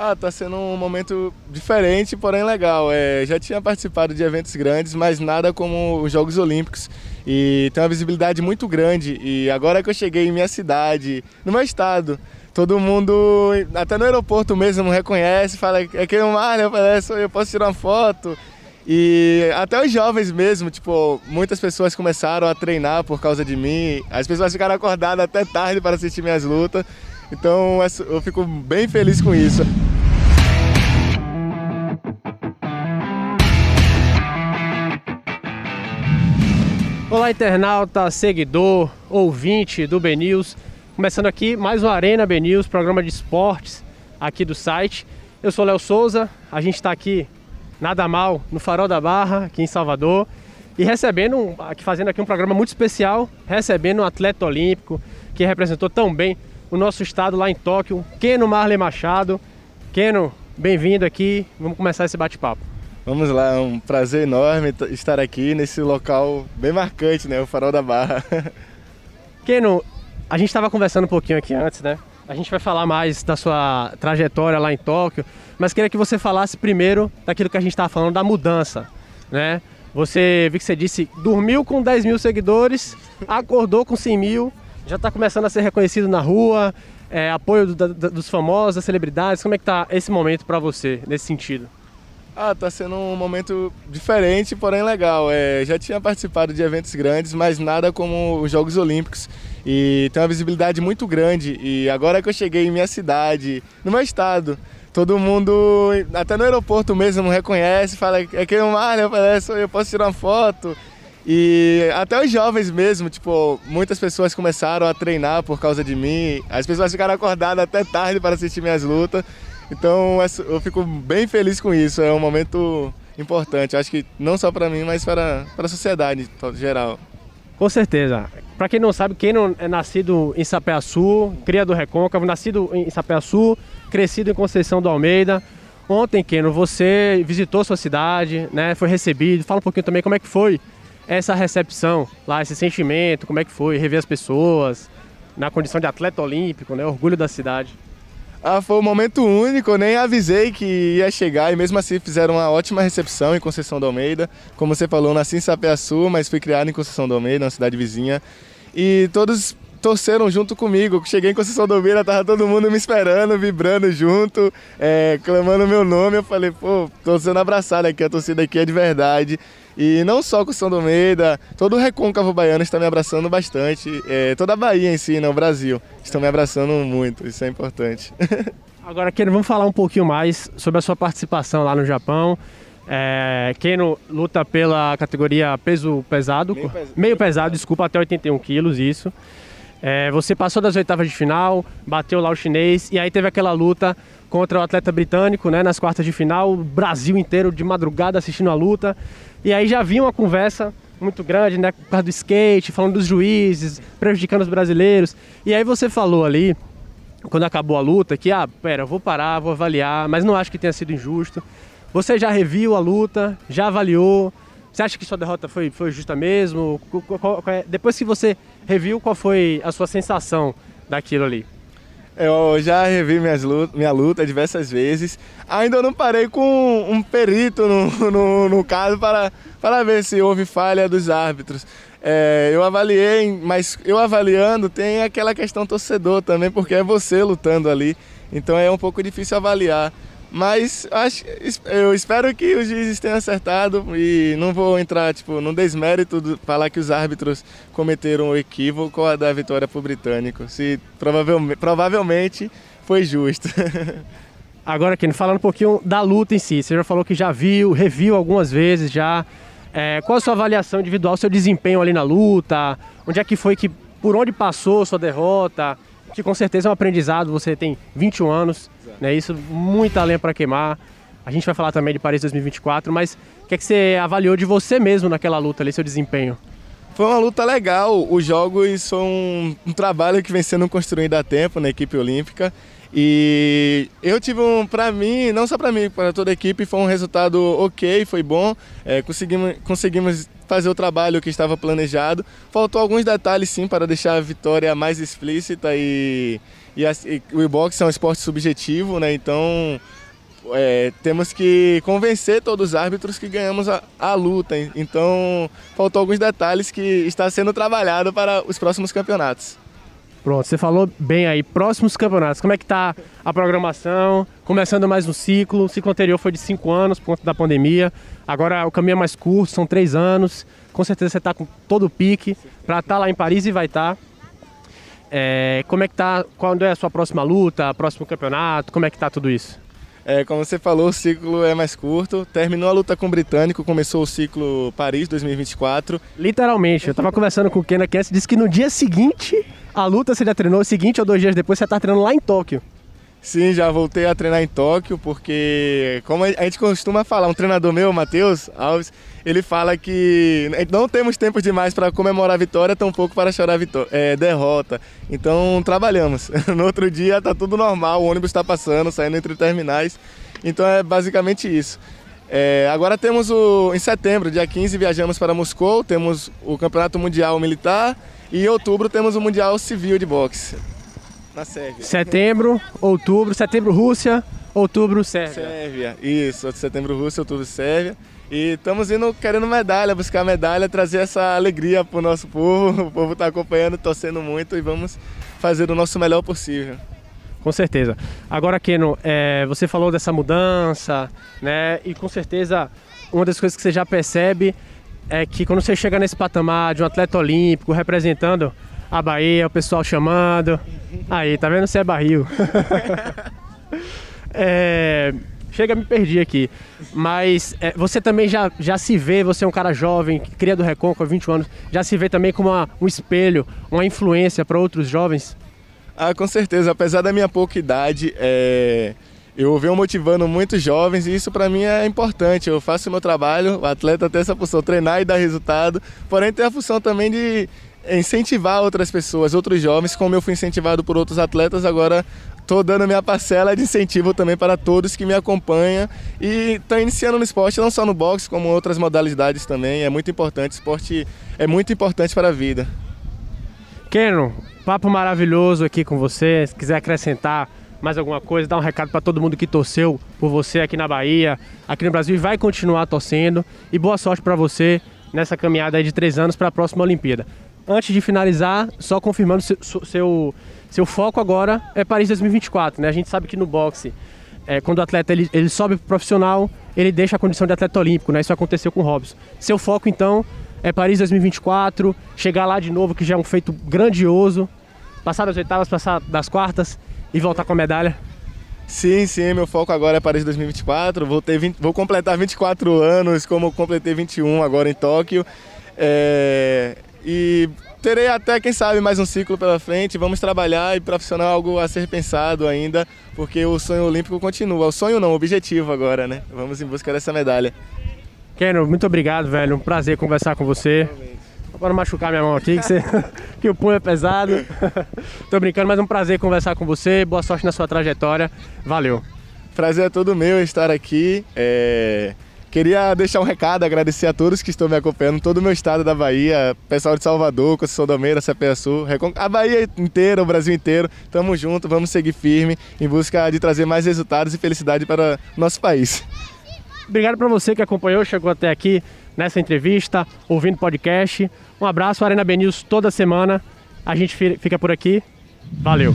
Ah, tá sendo um momento diferente, porém legal. É, já tinha participado de eventos grandes, mas nada como os Jogos Olímpicos. E tem uma visibilidade muito grande. E agora que eu cheguei em minha cidade, no meu estado, todo mundo, até no aeroporto mesmo, reconhece, fala é que o Marlon, eu posso tirar uma foto. E até os jovens mesmo, tipo, muitas pessoas começaram a treinar por causa de mim. As pessoas ficaram acordadas até tarde para assistir minhas lutas. Então eu fico bem feliz com isso. Olá, internauta, seguidor, ouvinte do BNews. Começando aqui mais uma Arena BNews, programa de esportes aqui do site. Eu sou Léo Souza, a gente está aqui nada mal no Farol da Barra, aqui em Salvador, e recebendo, aqui, fazendo aqui um programa muito especial, recebendo um atleta olímpico que representou tão bem o nosso estado lá em Tóquio, Keno Marley Machado. Keno, bem-vindo aqui, vamos começar esse bate-papo. Vamos lá, é um prazer enorme estar aqui nesse local bem marcante, né? O Farol da Barra. Keno, a gente estava conversando um pouquinho aqui antes, né? A gente vai falar mais da sua trajetória lá em Tóquio, mas queria que você falasse primeiro daquilo que a gente estava falando da mudança, né? Você, vi que você disse, dormiu com 10 mil seguidores, acordou com 100 mil, já está começando a ser reconhecido na rua, é, apoio do, da, dos famosos, das celebridades. Como é que está esse momento para você, nesse sentido? Ah, tá sendo um momento diferente, porém legal. É, já tinha participado de eventos grandes, mas nada como os Jogos Olímpicos. E tem uma visibilidade muito grande. E agora que eu cheguei em minha cidade, no meu estado, todo mundo, até no aeroporto mesmo, reconhece, fala é que o Marlon, eu posso tirar uma foto. E até os jovens mesmo, tipo, muitas pessoas começaram a treinar por causa de mim. As pessoas ficaram acordadas até tarde para assistir minhas lutas. Então eu fico bem feliz com isso, é um momento importante, acho que não só para mim, mas para, para a sociedade em geral. Com certeza. Para quem não sabe, quem não é nascido em Sapé-Açu, cria do Recôncavo, nascido em Sapé-Açu, crescido em Conceição do Almeida. Ontem, Keno, você visitou sua cidade, né? Foi recebido. Fala um pouquinho também como é que foi essa recepção lá, esse sentimento, como é que foi rever as pessoas na condição de atleta olímpico, né? Orgulho da cidade. Ah, foi um momento único, nem avisei que ia chegar e mesmo assim fizeram uma ótima recepção em Conceição do Almeida. Como você falou, nasci em Sapeaçu, mas fui criado em Conceição do Almeida, uma cidade vizinha. E todos torceram junto comigo. Cheguei em Conceição do Almeida, tava todo mundo me esperando, vibrando junto, é, clamando meu nome. Eu falei, pô, tô sendo abraçado aqui, a torcida aqui é de verdade. E não só com o São Almeida, todo o recôncavo baiano está me abraçando bastante. É, toda a Bahia em si, né, o Brasil, estão me abraçando muito, isso é importante. Agora, Keno, vamos falar um pouquinho mais sobre a sua participação lá no Japão. É, Keno luta pela categoria peso pesado, meio, pes meio pesado, desculpa, até 81 quilos, isso. É, você passou das oitavas de final, bateu lá o chinês e aí teve aquela luta contra o atleta britânico, né, nas quartas de final, o Brasil inteiro de madrugada assistindo a luta. E aí já vinha uma conversa muito grande, né, por causa do skate, falando dos juízes, prejudicando os brasileiros. E aí você falou ali, quando acabou a luta, que, ah, pera, vou parar, vou avaliar, mas não acho que tenha sido injusto. Você já reviu a luta, já avaliou, você acha que sua derrota foi, foi justa mesmo? É, depois que você reviu, qual foi a sua sensação daquilo ali? Eu já revi minhas luta, minha luta diversas vezes. Ainda não parei com um perito no, no, no caso para, para ver se houve falha dos árbitros. É, eu avaliei, mas eu avaliando tem aquela questão torcedor também, porque é você lutando ali. Então é um pouco difícil avaliar. Mas acho, eu espero que os juízes tenham acertado e não vou entrar tipo, no desmérito de falar que os árbitros cometeram o equívoco da vitória para o britânico. Se provavelmente, provavelmente foi justo. Agora, Ken, falando um pouquinho da luta em si, você já falou que já viu, reviu algumas vezes já. É, qual a sua avaliação individual, seu desempenho ali na luta? Onde é que foi que, por onde passou sua derrota? Que com certeza é um aprendizado, você tem 21 anos, né? Isso, muita lenha para queimar. A gente vai falar também de Paris 2024, mas o que, é que você avaliou de você mesmo naquela luta ali, seu desempenho? Foi uma luta legal. Os jogos são um, um trabalho que vem sendo construído há tempo na equipe olímpica. E eu tive um, para mim, não só para mim, para toda a equipe, foi um resultado ok, foi bom. É, conseguimos, conseguimos fazer o trabalho que estava planejado. Faltou alguns detalhes sim para deixar a vitória mais explícita e, E, a, e o boxe é um esporte subjetivo, né? Então é, temos que convencer todos os árbitros que ganhamos a, a, luta. Então, faltou alguns detalhes que está sendo trabalhado para os próximos campeonatos. Pronto, você falou bem aí, próximos campeonatos. Como é que está a programação? Começando mais um ciclo. O ciclo anterior foi de cinco anos por conta da pandemia. Agora o caminho é mais curto, são três anos. Com certeza você está com todo o pique para estar tá lá em Paris e vai estar. Tá. É, como é que tá? Quando é a sua próxima luta, próximo campeonato? Como é que tá tudo isso? É, como você falou, o ciclo é mais curto. Terminou a luta com o britânico, começou o ciclo Paris 2024. Literalmente, eu tava conversando com o Ken aqui, disse que no dia seguinte a luta você já treinou, seguinte ou dois dias depois você tá treinando lá em Tóquio. Sim, já voltei a treinar em Tóquio, porque, como a gente costuma falar, um treinador meu, Matheus Alves, ele fala que não temos tempo demais para comemorar a vitória, tampouco para chorar a é, derrota. Então, trabalhamos. No outro dia tá tudo normal, o ônibus está passando, saindo entre terminais. Então, é basicamente isso. É, agora temos o. Em setembro, dia 15, viajamos para Moscou, temos o Campeonato Mundial Militar e em outubro temos o Mundial Civil de Boxe na Sérvia. Setembro, outubro, setembro Rússia, outubro Sérvia. Sérvia, isso, setembro Rússia, outubro Sérvia. E estamos indo querendo medalha, buscar medalha, trazer essa alegria para o nosso povo. O povo está acompanhando, torcendo muito e vamos fazer o nosso melhor possível. Com certeza. Agora, Keno, é, você falou dessa mudança, né? E com certeza uma das coisas que você já percebe é que quando você chega nesse patamar de um atleta olímpico representando a Bahia, o pessoal chamando. Aí, tá vendo? Você é barril. é, chega, me perdi aqui. Mas é, você também já, já se vê, você é um cara jovem, cria do Recon 21 anos, já se vê também como uma, um espelho, uma influência para outros jovens? Ah, com certeza. Apesar da minha pouca idade, é... eu venho motivando muitos jovens e isso para mim é importante. Eu faço o meu trabalho, o atleta tem essa função, treinar e dar resultado, porém tem a função também de incentivar outras pessoas, outros jovens, como eu fui incentivado por outros atletas, agora estou dando minha parcela de incentivo também para todos que me acompanham e estão iniciando no esporte, não só no boxe, como outras modalidades também. É muito importante, esporte é muito importante para a vida. Keno, papo maravilhoso aqui com você. Se quiser acrescentar mais alguma coisa, dar um recado para todo mundo que torceu por você aqui na Bahia, aqui no Brasil e vai continuar torcendo. E boa sorte para você nessa caminhada de três anos para a próxima Olimpíada antes de finalizar, só confirmando seu, seu, seu foco agora é Paris 2024, né? A gente sabe que no boxe, é, quando o atleta ele, ele sobe pro profissional, ele deixa a condição de atleta olímpico, né? Isso aconteceu com o Robson. Seu foco então é Paris 2024, chegar lá de novo, que já é um feito grandioso, passar das oitavas, passar das quartas e voltar com a medalha. Sim, sim, meu foco agora é Paris 2024. Vou, ter 20, vou completar 24 anos, como completei 21 agora em Tóquio. É, e terei até, quem sabe, mais um ciclo pela frente. Vamos trabalhar e profissional algo a ser pensado ainda, porque o sonho olímpico continua. O sonho não, o objetivo agora, né? Vamos em busca dessa medalha. Keno, muito obrigado, velho. Um prazer conversar com você. Para não machucar minha mão aqui, que, você... que o punho é pesado. Tô brincando, mas é um prazer conversar com você. Boa sorte na sua trajetória. Valeu. Prazer é todo meu estar aqui. É... Queria deixar um recado, agradecer a todos que estão me acompanhando, todo o meu estado da Bahia, pessoal de Salvador, Conceição da Meira, Sul, a Bahia inteira, o Brasil inteiro. Tamo junto, vamos seguir firme em busca de trazer mais resultados e felicidade para o nosso país. Obrigado para você que acompanhou, chegou até aqui nessa entrevista, ouvindo podcast. Um abraço, Arena Benils toda semana. A gente fica por aqui. Valeu!